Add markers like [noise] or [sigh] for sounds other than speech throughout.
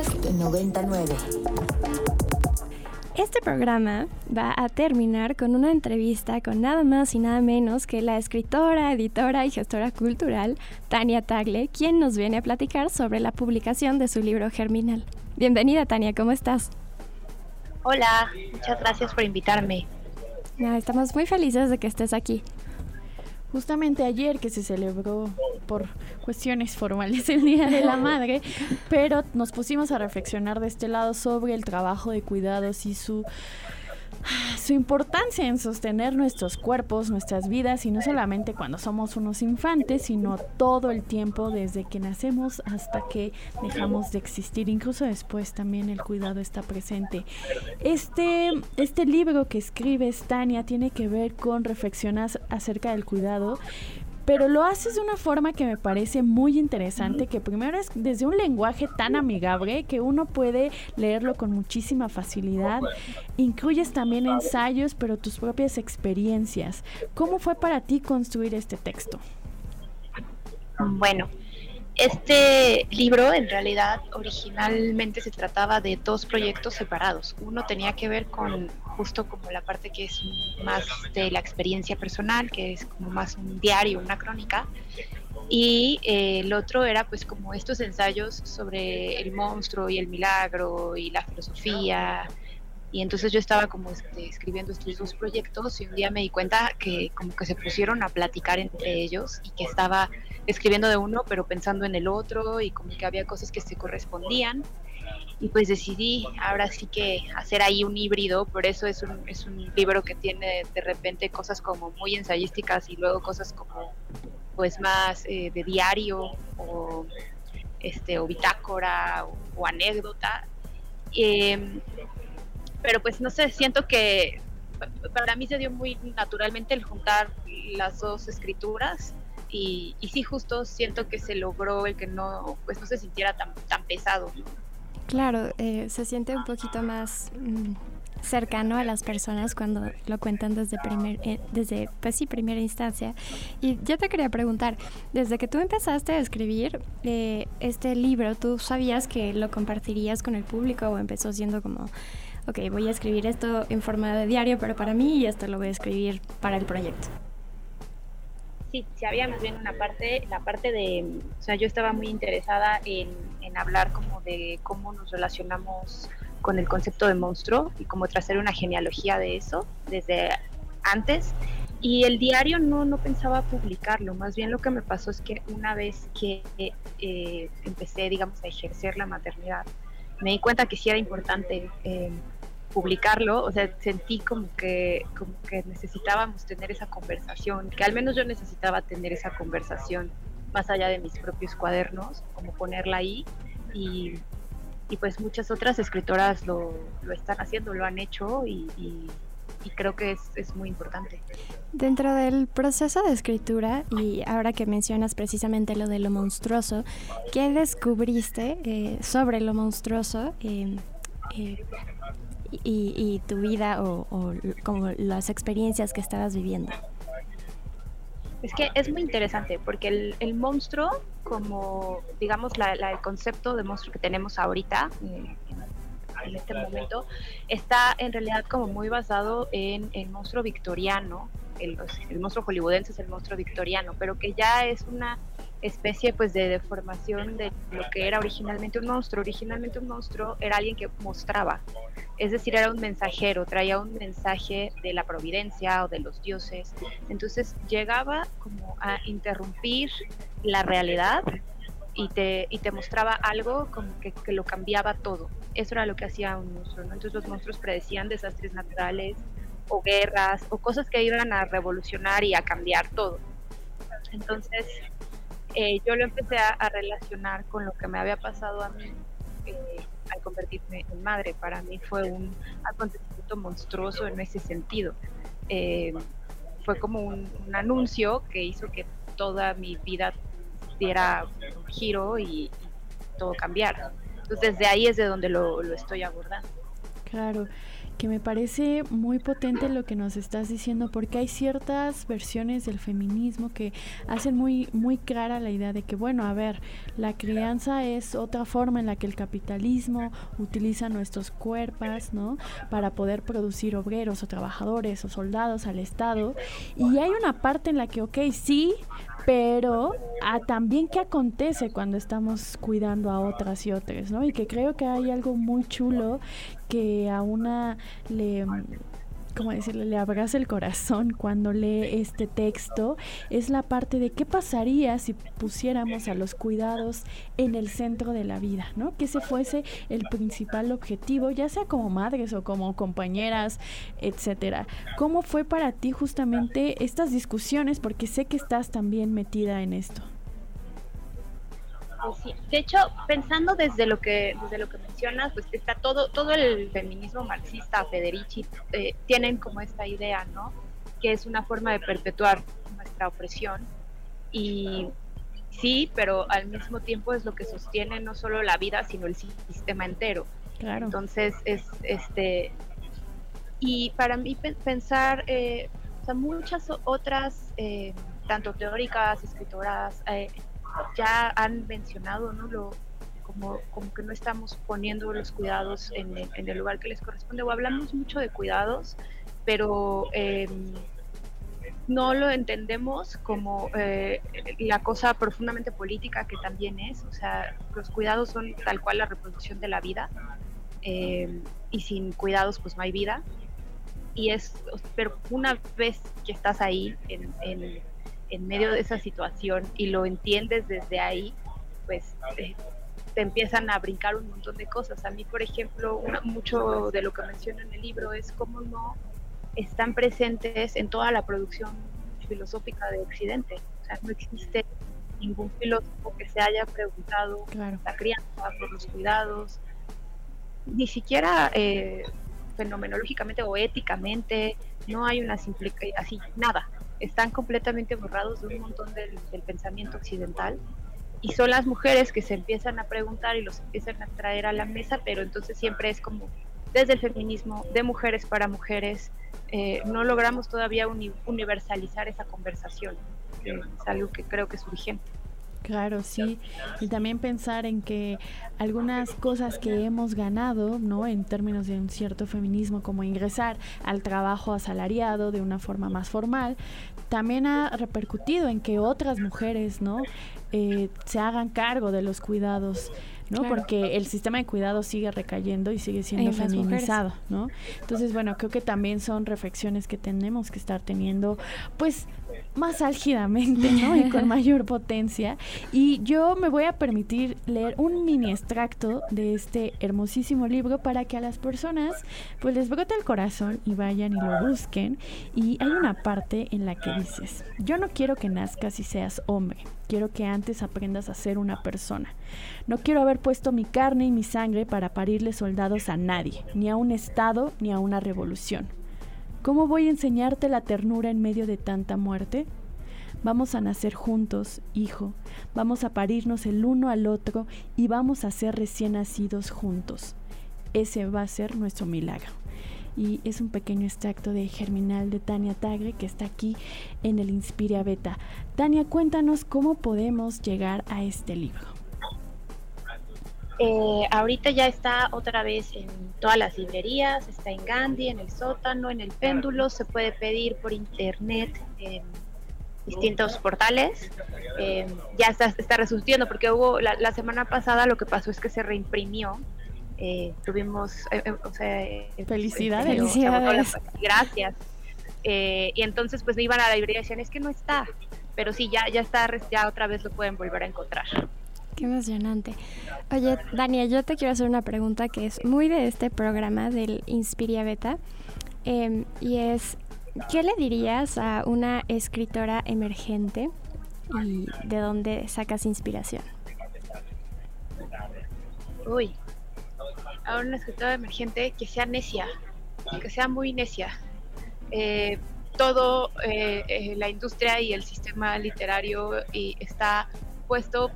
Podcast 99. Este programa va a terminar con una entrevista con nada más y nada menos que la escritora, editora y gestora cultural Tania Tagle, quien nos viene a platicar sobre la publicación de su libro Germinal. Bienvenida Tania, ¿cómo estás? Hola, muchas gracias por invitarme. estamos muy felices de que estés aquí. Justamente ayer que se celebró por cuestiones formales el Día de la [laughs] Madre, pero nos pusimos a reflexionar de este lado sobre el trabajo de cuidados y su su importancia en sostener nuestros cuerpos, nuestras vidas, y no solamente cuando somos unos infantes, sino todo el tiempo desde que nacemos hasta que dejamos de existir. Incluso después también el cuidado está presente. Este, este libro que escribes, Tania, tiene que ver con reflexionar acerca del cuidado, pero lo haces de una forma que me parece muy interesante, que primero es desde un lenguaje tan amigable que uno puede leerlo con muchísima facilidad. Incluyes también ensayos, pero tus propias experiencias. ¿Cómo fue para ti construir este texto? Bueno, este libro en realidad originalmente se trataba de dos proyectos separados. Uno tenía que ver con justo como la parte que es más de la experiencia personal, que es como más un diario, una crónica. Y eh, el otro era pues como estos ensayos sobre el monstruo y el milagro y la filosofía. Y entonces yo estaba como este, escribiendo estos dos proyectos y un día me di cuenta que como que se pusieron a platicar entre ellos y que estaba escribiendo de uno, pero pensando en el otro y como que había cosas que se correspondían. Y pues decidí ahora sí que hacer ahí un híbrido, por eso es un, es un libro que tiene de repente cosas como muy ensayísticas y luego cosas como pues más eh, de diario o, este, o bitácora o, anécdota. Em, pero pues no sé, siento que para mí se dio muy naturalmente el juntar las dos escrituras y, sí justo siento que se logró el que no pues no se sintiera tan tan pesado claro eh, se siente un poquito más mm, cercano a las personas cuando lo cuentan desde primer eh, desde pues sí primera instancia. Y yo te quería preguntar desde que tú empezaste a escribir eh, este libro tú sabías que lo compartirías con el público o empezó siendo como ok, voy a escribir esto en forma de diario, pero para mí y esto lo voy a escribir para el proyecto sí, sí había más bien una parte, la parte de, o sea, yo estaba muy interesada en, en hablar como de cómo nos relacionamos con el concepto de monstruo y cómo trazar una genealogía de eso desde antes. Y el diario no, no pensaba publicarlo, más bien lo que me pasó es que una vez que eh, empecé, digamos, a ejercer la maternidad, me di cuenta que sí era importante eh, publicarlo, o sea, sentí como que, como que necesitábamos tener esa conversación, que al menos yo necesitaba tener esa conversación más allá de mis propios cuadernos, como ponerla ahí y, y pues muchas otras escritoras lo, lo, están haciendo, lo han hecho y, y, creo que es, es, muy importante. Dentro del proceso de escritura, y ahora que mencionas precisamente lo de lo monstruoso, ¿qué descubriste eh, sobre lo monstruoso? Eh, y, tu vida o, como las experiencias que estabas viviendo? Es que es muy interesante porque el, monstruo, como digamos la, el concepto de monstruo que tenemos ahorita, eh, en este momento, está en realidad como muy basado en el monstruo victoriano, el, el monstruo hollywoodense es el monstruo victoriano, pero que ya es una especie pues de deformación de lo que era originalmente un monstruo. Originalmente un monstruo era alguien que mostraba, es decir, era un mensajero, traía un mensaje de la providencia o de los dioses. Entonces llegaba como a interrumpir la realidad y te, y te mostraba algo como que, que lo cambiaba todo. Eso era lo que hacía un monstruo. Entonces los monstruos predecían desastres naturales o guerras o cosas que iban a revolucionar y a cambiar todo. Entonces, eh, yo lo empecé a, relacionar con lo que me había pasado a mí eh, al convertirme en madre. Para mí fue un acontecimiento monstruoso en ese sentido. Eh, fue como un, anuncio que hizo que toda mi vida diera un giro y, todo cambiara. Entonces desde ahí es de donde lo, lo estoy abordando. Claro, que me parece muy potente lo que nos estás diciendo porque hay ciertas versiones del feminismo que hacen muy muy clara la idea de que bueno, a ver, la crianza es otra forma en la que el capitalismo utiliza nuestros cuerpos, ¿no? para poder producir obreros o trabajadores o soldados al Estado y hay una parte en la que ok, sí, pero a también qué acontece cuando estamos cuidando a otras y otras, ¿no? Y que creo que hay algo muy chulo que a una le como decirle, le abraza el corazón cuando lee este texto, es la parte de qué pasaría si pusiéramos a los cuidados en el centro de la vida, ¿no? Que ese fuese el principal objetivo, ya sea como madres o como compañeras, etcétera. ¿Cómo fue para ti justamente estas discusiones? Porque sé que estás también metida en esto. De hecho, pensando desde lo que desde lo que mencionas, pues está todo todo el feminismo marxista, Federici, eh, tienen como esta idea, ¿no? Que es una forma de perpetuar nuestra opresión y sí, pero al mismo tiempo es lo que sostiene no solo la vida, sino el sistema entero. Claro. Entonces es este y para mí pensar eh, o sea, muchas otras eh, tanto teóricas, escritoras, eh, ya han mencionado, ¿no? Lo, como, como que no estamos poniendo los cuidados en el, lugar que les corresponde, o hablamos mucho de cuidados, pero em, no lo entendemos como eh, la cosa profundamente política que también es, o sea, los cuidados son tal cual la reproducción de la vida, em, y sin cuidados pues no hay vida, y es, pero una vez que estás ahí en en medio de esa situación y lo entiendes desde ahí, pues te, empiezan a brincar un montón de cosas. A mí, por ejemplo, mucho de lo que menciono en el libro es cómo no están presentes en toda la producción filosófica de Occidente. O sea, no existe ningún filósofo que se haya preguntado la crianza, por los cuidados, ni siquiera eh, fenomenológicamente o éticamente, no hay una simple, así, nada están completamente borrados de un montón del, pensamiento occidental y son las mujeres que se empiezan a preguntar y los empiezan a traer a la mesa, pero entonces siempre es como desde el feminismo, de mujeres para mujeres, eh, no logramos todavía universalizar esa conversación, es algo que creo que es urgente. Claro, sí. Y también pensar en que algunas cosas que hemos ganado, ¿no? En términos de un cierto feminismo, como ingresar al trabajo asalariado de una forma más formal, también ha repercutido en que otras mujeres, ¿no? Eh, se hagan cargo de los cuidados ¿no? Porque el sistema de cuidado sigue recayendo y sigue siendo feminizado, ¿no? Entonces, bueno, creo que también son reflexiones que tenemos que estar teniendo, pues, más álgidamente, ¿no? Y con [laughs] mayor potencia. Y yo me voy a permitir leer un mini extracto de este hermosísimo libro para que a las personas pues les brote el corazón y vayan y lo busquen. Y hay una parte en la que dices, yo no quiero que nazcas y seas hombre, quiero que antes aprendas a ser una persona. No quiero haber puesto mi carne y mi sangre para parirle soldados a nadie, ni a un Estado, ni a una revolución. ¿Cómo voy a enseñarte la ternura en medio de tanta muerte? Vamos a nacer juntos, hijo, vamos a parirnos el uno al otro y vamos a ser recién nacidos juntos. Ese va a ser nuestro milagro. Y es un pequeño extracto de Germinal de Tania Tagre que está aquí en el Inspiria Beta. Tania, cuéntanos cómo podemos llegar a este libro. Eh, ahorita ya está otra vez en todas las librerías, está en Gandhi, en el sótano, en el péndulo, se puede pedir por internet en distintos portales. Eh, ya está, está resurgiendo porque hubo la, semana pasada lo que pasó es que se reimprimió. Eh, tuvimos felicidades, felicidades. gracias. y entonces pues me iban a la librería y decían es que no está, pero sí ya ya está ya otra vez lo pueden volver a encontrar. Qué emocionante. Oye, Daniel, yo te quiero hacer una pregunta que es muy de este programa del Inspiria Beta. Em, y es, ¿qué le dirías a una escritora emergente y de dónde sacas inspiración? Uy, a una escritora emergente que sea necia, que sea muy necia. Eh, todo eh, eh, la industria y el sistema literario y está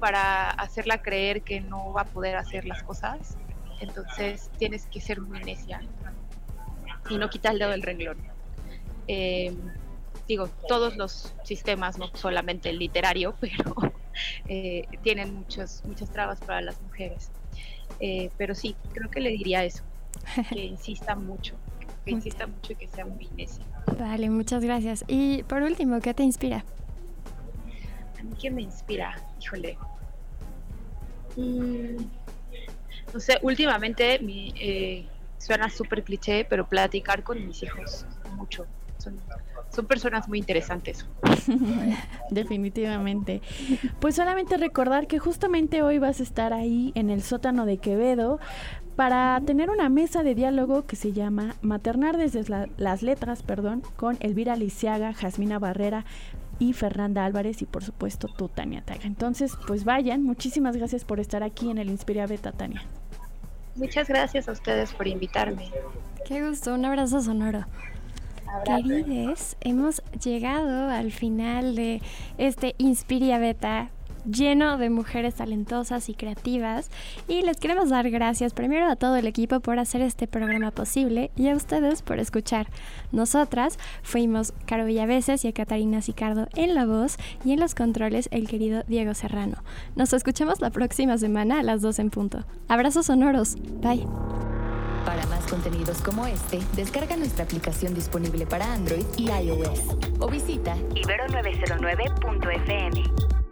para hacerla creer que no va a poder hacer las cosas Entonces tienes que ser muy necia y no quitar el dedo del renglón. Eh, digo, todos los sistemas, no solamente el literario, [laughs] pero eh, tienen muchas muchas trabas para las mujeres. Eh, pero sí, creo que le diría eso, que [laughs] insista mucho, que insista mucho y que sea muy necia. Vale, muchas gracias. Y por último, ¿qué te inspira? Mí, ¿qué me inspira? Híjole. Mm, no sé, últimamente mi, eh, suena súper cliché, pero platicar con mis hijos mucho. Son, son personas muy interesantes. [laughs] Definitivamente. Pues solamente recordar que justamente hoy vas a estar ahí en el sótano de Quevedo para tener una mesa de diálogo que se llama Maternar desde las letras, perdón, con Elvira Lisiaga, Jasmina Barrera y Fernanda Álvarez y por supuesto tú, Tania Taga. Entonces, pues vayan, muchísimas gracias por estar aquí en el Inspira Beta, Tania. Muchas gracias a ustedes por invitarme. Qué gusto, un abrazo sonoro. Querides, hemos llegado al final de este Inspiria Beta lleno de mujeres talentosas y creativas y les queremos dar gracias primero a todo el equipo por hacer este programa posible y a ustedes por escuchar. Nosotras fuimos Caro Villaveses y a Catarina Sicardo en la voz y en los controles el querido Diego Serrano. Nos escuchamos la próxima semana a las 2 en punto. Abrazos sonoros. Bye. Para más contenidos como este, descarga nuestra aplicación disponible para Android y iOS o visita ibero909.fm.